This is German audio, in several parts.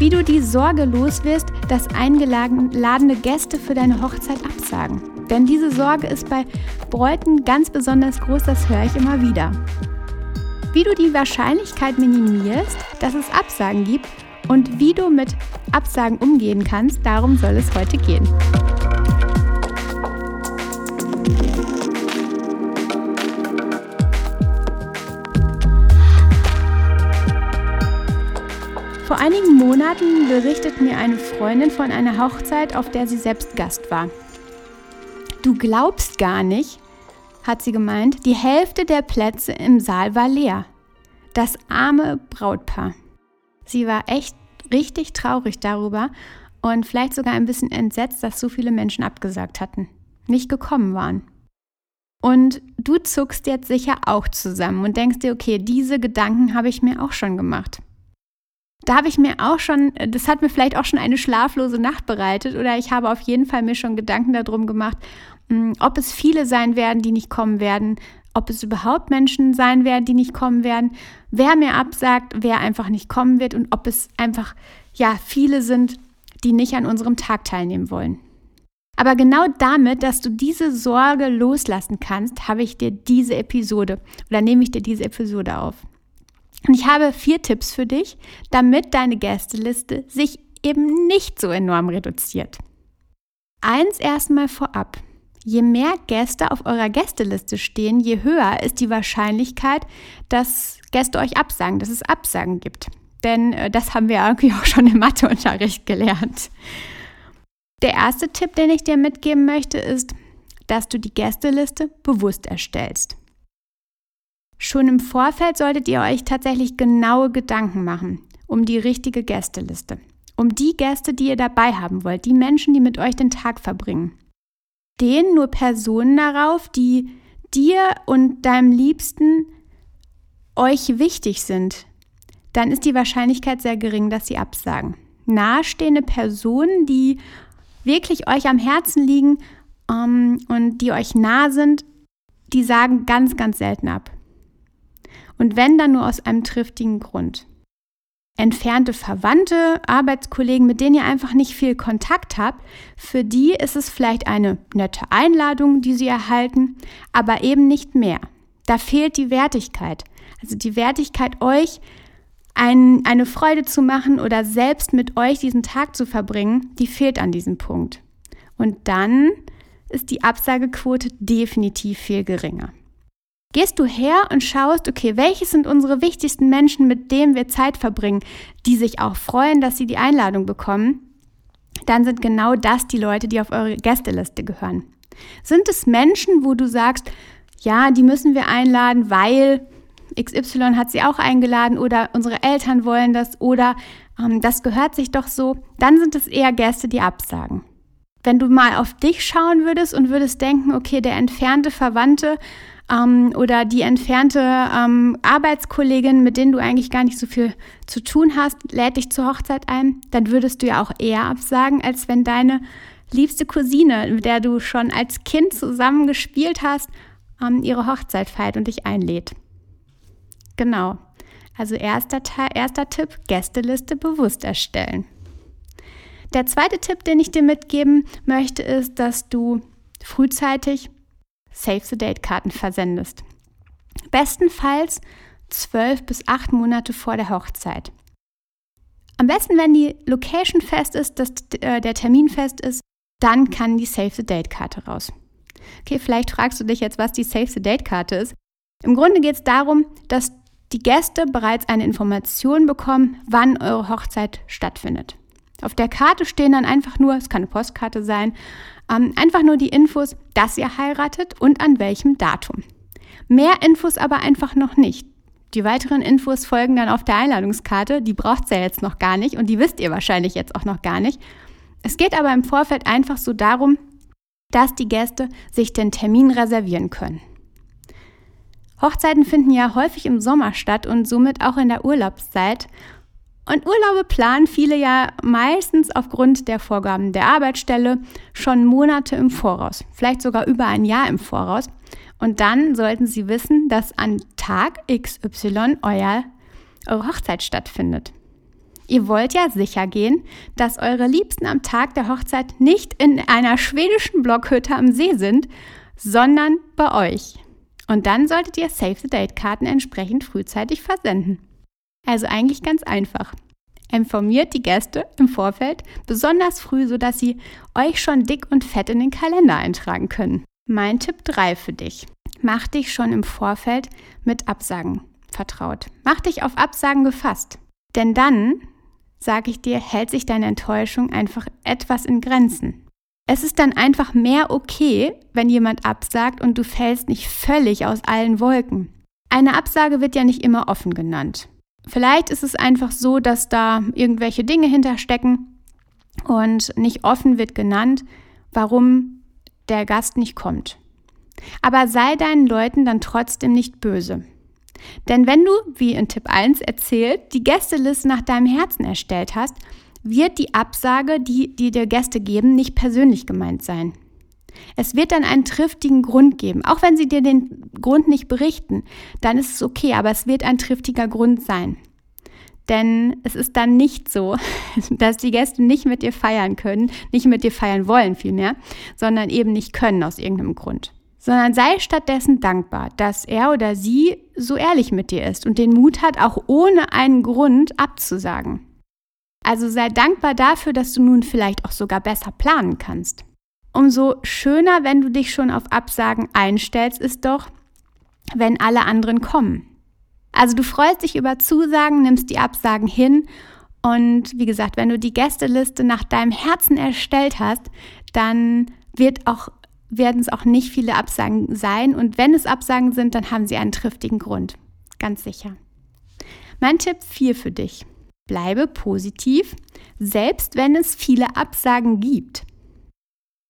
wie du die Sorge los wirst, dass eingeladene Gäste für deine Hochzeit absagen. Denn diese Sorge ist bei Bräuten ganz besonders groß, das höre ich immer wieder. Wie du die Wahrscheinlichkeit minimierst, dass es Absagen gibt und wie du mit Absagen umgehen kannst, darum soll es heute gehen. Vor einigen Monaten berichtet mir eine Freundin von einer Hochzeit, auf der sie selbst Gast war. Du glaubst gar nicht, hat sie gemeint, die Hälfte der Plätze im Saal war leer. Das arme Brautpaar. Sie war echt richtig traurig darüber und vielleicht sogar ein bisschen entsetzt, dass so viele Menschen abgesagt hatten, nicht gekommen waren. Und du zuckst jetzt sicher auch zusammen und denkst dir, okay, diese Gedanken habe ich mir auch schon gemacht da habe ich mir auch schon, das hat mir vielleicht auch schon eine schlaflose Nacht bereitet oder ich habe auf jeden Fall mir schon Gedanken darum gemacht, hm, ob es viele sein werden, die nicht kommen werden, ob es überhaupt Menschen sein werden, die nicht kommen werden, wer mir absagt, wer einfach nicht kommen wird und ob es einfach, ja, viele sind, die nicht an unserem Tag teilnehmen wollen. Aber genau damit, dass du diese Sorge loslassen kannst, habe ich dir diese Episode oder nehme ich dir diese Episode auf. Und ich habe vier Tipps für dich, damit deine Gästeliste sich eben nicht so enorm reduziert. Eins erstmal vorab. Je mehr Gäste auf eurer Gästeliste stehen, je höher ist die Wahrscheinlichkeit, dass Gäste euch absagen, dass es Absagen gibt. Denn äh, das haben wir irgendwie auch schon im Matheunterricht gelernt. Der erste Tipp, den ich dir mitgeben möchte, ist, dass du die Gästeliste bewusst erstellst. Schon im Vorfeld solltet ihr euch tatsächlich genaue Gedanken machen um die richtige Gästeliste. Um die Gäste, die ihr dabei haben wollt, die Menschen, die mit euch den Tag verbringen. Stehen nur Personen darauf, die dir und deinem Liebsten euch wichtig sind, dann ist die Wahrscheinlichkeit sehr gering, dass sie absagen. Nahestehende Personen, die wirklich euch am Herzen liegen ähm, und die euch nah sind, die sagen ganz, ganz selten ab. Und wenn dann nur aus einem triftigen Grund. Entfernte Verwandte, Arbeitskollegen, mit denen ihr einfach nicht viel Kontakt habt, für die ist es vielleicht eine nette Einladung, die sie erhalten, aber eben nicht mehr. Da fehlt die Wertigkeit. Also die Wertigkeit, euch ein, eine Freude zu machen oder selbst mit euch diesen Tag zu verbringen, die fehlt an diesem Punkt. Und dann ist die Absagequote definitiv viel geringer. Gehst du her und schaust, okay, welche sind unsere wichtigsten Menschen, mit denen wir Zeit verbringen, die sich auch freuen, dass sie die Einladung bekommen, dann sind genau das die Leute, die auf eure Gästeliste gehören. Sind es Menschen, wo du sagst, ja, die müssen wir einladen, weil XY hat sie auch eingeladen oder unsere Eltern wollen das oder ähm, das gehört sich doch so, dann sind es eher Gäste, die absagen. Wenn du mal auf dich schauen würdest und würdest denken, okay, der entfernte Verwandte ähm, oder die entfernte ähm, Arbeitskollegin, mit denen du eigentlich gar nicht so viel zu tun hast, lädt dich zur Hochzeit ein, dann würdest du ja auch eher absagen, als wenn deine liebste Cousine, mit der du schon als Kind zusammen gespielt hast, ähm, ihre Hochzeit feiert und dich einlädt. Genau. Also erster, erster Tipp, Gästeliste bewusst erstellen. Der zweite Tipp, den ich dir mitgeben möchte, ist, dass du frühzeitig Save the Date Karten versendest. Bestenfalls zwölf bis acht Monate vor der Hochzeit. Am besten, wenn die Location fest ist, dass äh, der Termin fest ist, dann kann die Save the Date Karte raus. Okay, vielleicht fragst du dich jetzt, was die Save the Date Karte ist. Im Grunde geht es darum, dass die Gäste bereits eine Information bekommen, wann eure Hochzeit stattfindet. Auf der Karte stehen dann einfach nur, es kann eine Postkarte sein, ähm, einfach nur die Infos, dass ihr heiratet und an welchem Datum. Mehr Infos aber einfach noch nicht. Die weiteren Infos folgen dann auf der Einladungskarte. Die braucht ihr ja jetzt noch gar nicht und die wisst ihr wahrscheinlich jetzt auch noch gar nicht. Es geht aber im Vorfeld einfach so darum, dass die Gäste sich den Termin reservieren können. Hochzeiten finden ja häufig im Sommer statt und somit auch in der Urlaubszeit. Und Urlaube planen viele ja meistens aufgrund der Vorgaben der Arbeitsstelle schon Monate im Voraus, vielleicht sogar über ein Jahr im Voraus. Und dann sollten Sie wissen, dass an Tag XY euer, eure Hochzeit stattfindet. Ihr wollt ja sicher gehen, dass eure Liebsten am Tag der Hochzeit nicht in einer schwedischen Blockhütte am See sind, sondern bei euch. Und dann solltet ihr Save the Date Karten entsprechend frühzeitig versenden. Also eigentlich ganz einfach. Informiert die Gäste im Vorfeld besonders früh, sodass sie euch schon dick und fett in den Kalender eintragen können. Mein Tipp 3 für dich. Mach dich schon im Vorfeld mit Absagen vertraut. Mach dich auf Absagen gefasst. Denn dann sage ich dir, hält sich deine Enttäuschung einfach etwas in Grenzen. Es ist dann einfach mehr okay, wenn jemand absagt und du fällst nicht völlig aus allen Wolken. Eine Absage wird ja nicht immer offen genannt. Vielleicht ist es einfach so, dass da irgendwelche Dinge hinterstecken und nicht offen wird genannt, warum der Gast nicht kommt. Aber sei deinen Leuten dann trotzdem nicht böse. Denn wenn du, wie in Tipp 1 erzählt, die Gästeliste nach deinem Herzen erstellt hast, wird die Absage, die, die dir Gäste geben, nicht persönlich gemeint sein. Es wird dann einen triftigen Grund geben. Auch wenn sie dir den Grund nicht berichten, dann ist es okay, aber es wird ein triftiger Grund sein. Denn es ist dann nicht so, dass die Gäste nicht mit dir feiern können, nicht mit dir feiern wollen vielmehr, sondern eben nicht können aus irgendeinem Grund sondern sei stattdessen dankbar, dass er oder sie so ehrlich mit dir ist und den Mut hat, auch ohne einen Grund abzusagen. Also sei dankbar dafür, dass du nun vielleicht auch sogar besser planen kannst. Umso schöner, wenn du dich schon auf Absagen einstellst, ist doch, wenn alle anderen kommen. Also du freust dich über Zusagen, nimmst die Absagen hin und wie gesagt, wenn du die Gästeliste nach deinem Herzen erstellt hast, dann wird auch werden es auch nicht viele Absagen sein. Und wenn es Absagen sind, dann haben sie einen triftigen Grund. Ganz sicher. Mein Tipp 4 für dich. Bleibe positiv, selbst wenn es viele Absagen gibt.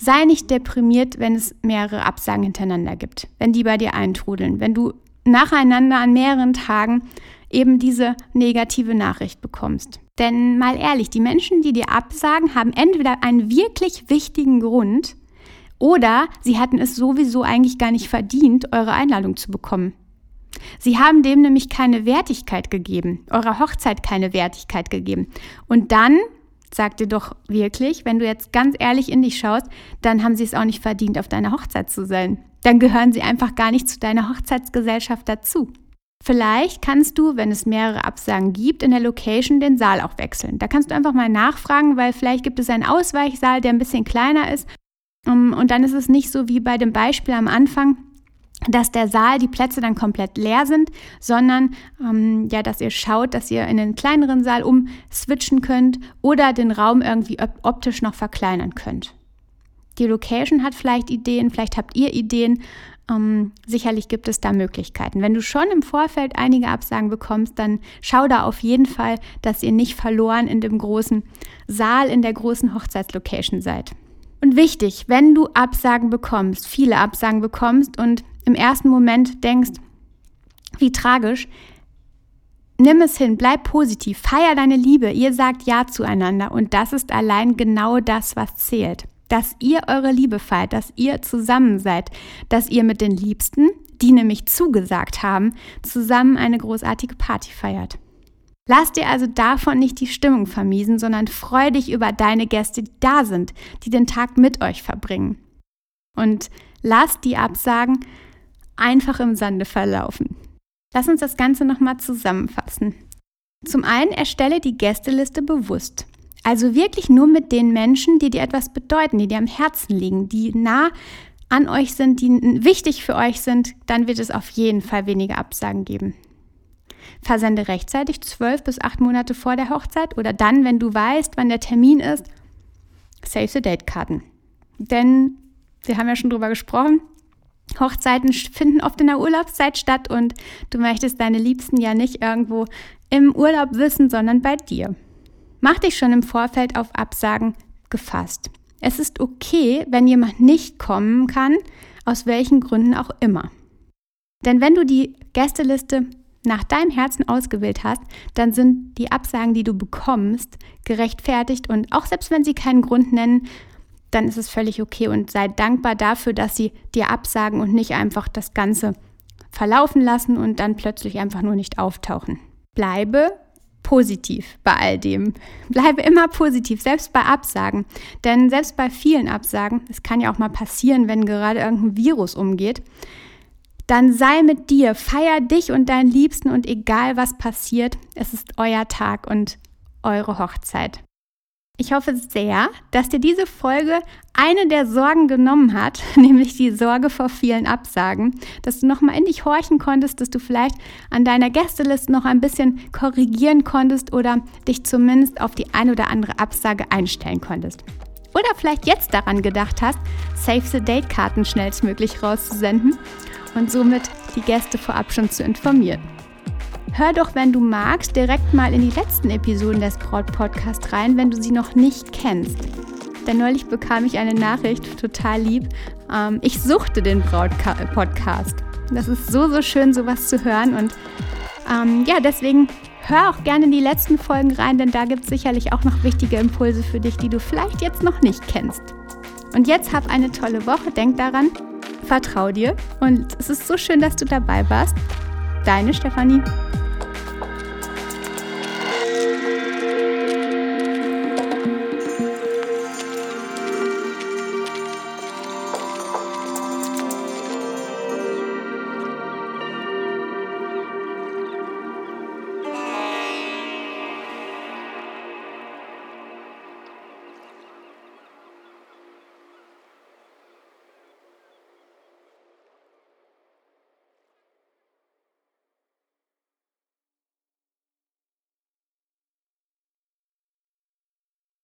Sei nicht deprimiert, wenn es mehrere Absagen hintereinander gibt, wenn die bei dir eintrudeln, wenn du nacheinander an mehreren Tagen eben diese negative Nachricht bekommst. Denn mal ehrlich, die Menschen, die dir absagen, haben entweder einen wirklich wichtigen Grund oder sie hatten es sowieso eigentlich gar nicht verdient, eure Einladung zu bekommen. Sie haben dem nämlich keine Wertigkeit gegeben, eurer Hochzeit keine Wertigkeit gegeben. Und dann, sagt ihr doch wirklich, wenn du jetzt ganz ehrlich in dich schaust, dann haben sie es auch nicht verdient, auf deiner Hochzeit zu sein. Dann gehören sie einfach gar nicht zu deiner Hochzeitsgesellschaft dazu. Vielleicht kannst du, wenn es mehrere Absagen gibt, in der Location den Saal auch wechseln. Da kannst du einfach mal nachfragen, weil vielleicht gibt es einen Ausweichsaal, der ein bisschen kleiner ist und dann ist es nicht so wie bei dem Beispiel am Anfang, dass der Saal, die Plätze dann komplett leer sind, sondern ähm, ja, dass ihr schaut, dass ihr in den kleineren Saal umswitchen könnt oder den Raum irgendwie optisch noch verkleinern könnt. Die Location hat vielleicht Ideen, vielleicht habt ihr Ideen. Ähm, sicherlich gibt es da Möglichkeiten. Wenn du schon im Vorfeld einige Absagen bekommst, dann schau da auf jeden Fall, dass ihr nicht verloren in dem großen Saal, in der großen Hochzeitslocation seid. Und wichtig, wenn du Absagen bekommst, viele Absagen bekommst und im ersten Moment denkst, wie tragisch, nimm es hin, bleib positiv, feier deine Liebe, ihr sagt Ja zueinander und das ist allein genau das, was zählt. Dass ihr eure Liebe feiert, dass ihr zusammen seid, dass ihr mit den Liebsten, die nämlich zugesagt haben, zusammen eine großartige Party feiert. Lass dir also davon nicht die Stimmung vermiesen, sondern freu dich über deine Gäste, die da sind, die den Tag mit euch verbringen. Und lass die Absagen einfach im Sande verlaufen. Lass uns das Ganze nochmal zusammenfassen. Zum einen erstelle die Gästeliste bewusst. Also wirklich nur mit den Menschen, die dir etwas bedeuten, die dir am Herzen liegen, die nah an euch sind, die wichtig für euch sind, dann wird es auf jeden Fall weniger Absagen geben. Versende rechtzeitig, zwölf bis acht Monate vor der Hochzeit oder dann, wenn du weißt, wann der Termin ist, Save the Date Karten. Denn wir haben ja schon drüber gesprochen, Hochzeiten finden oft in der Urlaubszeit statt und du möchtest deine Liebsten ja nicht irgendwo im Urlaub wissen, sondern bei dir. Mach dich schon im Vorfeld auf Absagen gefasst. Es ist okay, wenn jemand nicht kommen kann, aus welchen Gründen auch immer. Denn wenn du die Gästeliste nach deinem Herzen ausgewählt hast, dann sind die Absagen, die du bekommst, gerechtfertigt und auch selbst wenn sie keinen Grund nennen, dann ist es völlig okay und sei dankbar dafür, dass sie dir absagen und nicht einfach das Ganze verlaufen lassen und dann plötzlich einfach nur nicht auftauchen. Bleibe positiv bei all dem. Bleibe immer positiv, selbst bei Absagen. Denn selbst bei vielen Absagen, es kann ja auch mal passieren, wenn gerade irgendein Virus umgeht, dann sei mit dir, feier dich und deinen Liebsten und egal was passiert, es ist euer Tag und eure Hochzeit. Ich hoffe sehr, dass dir diese Folge eine der Sorgen genommen hat, nämlich die Sorge vor vielen Absagen, dass du nochmal in dich horchen konntest, dass du vielleicht an deiner Gästeliste noch ein bisschen korrigieren konntest oder dich zumindest auf die ein oder andere Absage einstellen konntest. Oder vielleicht jetzt daran gedacht hast, Save the Date Karten schnellstmöglich rauszusenden und somit die Gäste vorab schon zu informieren. Hör doch, wenn du magst, direkt mal in die letzten Episoden des Braut-Podcasts rein, wenn du sie noch nicht kennst. Denn neulich bekam ich eine Nachricht, total lieb. Ähm, ich suchte den Braut-Podcast. Das ist so, so schön, sowas zu hören. Und ähm, ja, deswegen hör auch gerne in die letzten Folgen rein, denn da gibt es sicherlich auch noch wichtige Impulse für dich, die du vielleicht jetzt noch nicht kennst. Und jetzt hab eine tolle Woche. Denk daran, vertrau dir. Und es ist so schön, dass du dabei warst. Deine Stefanie.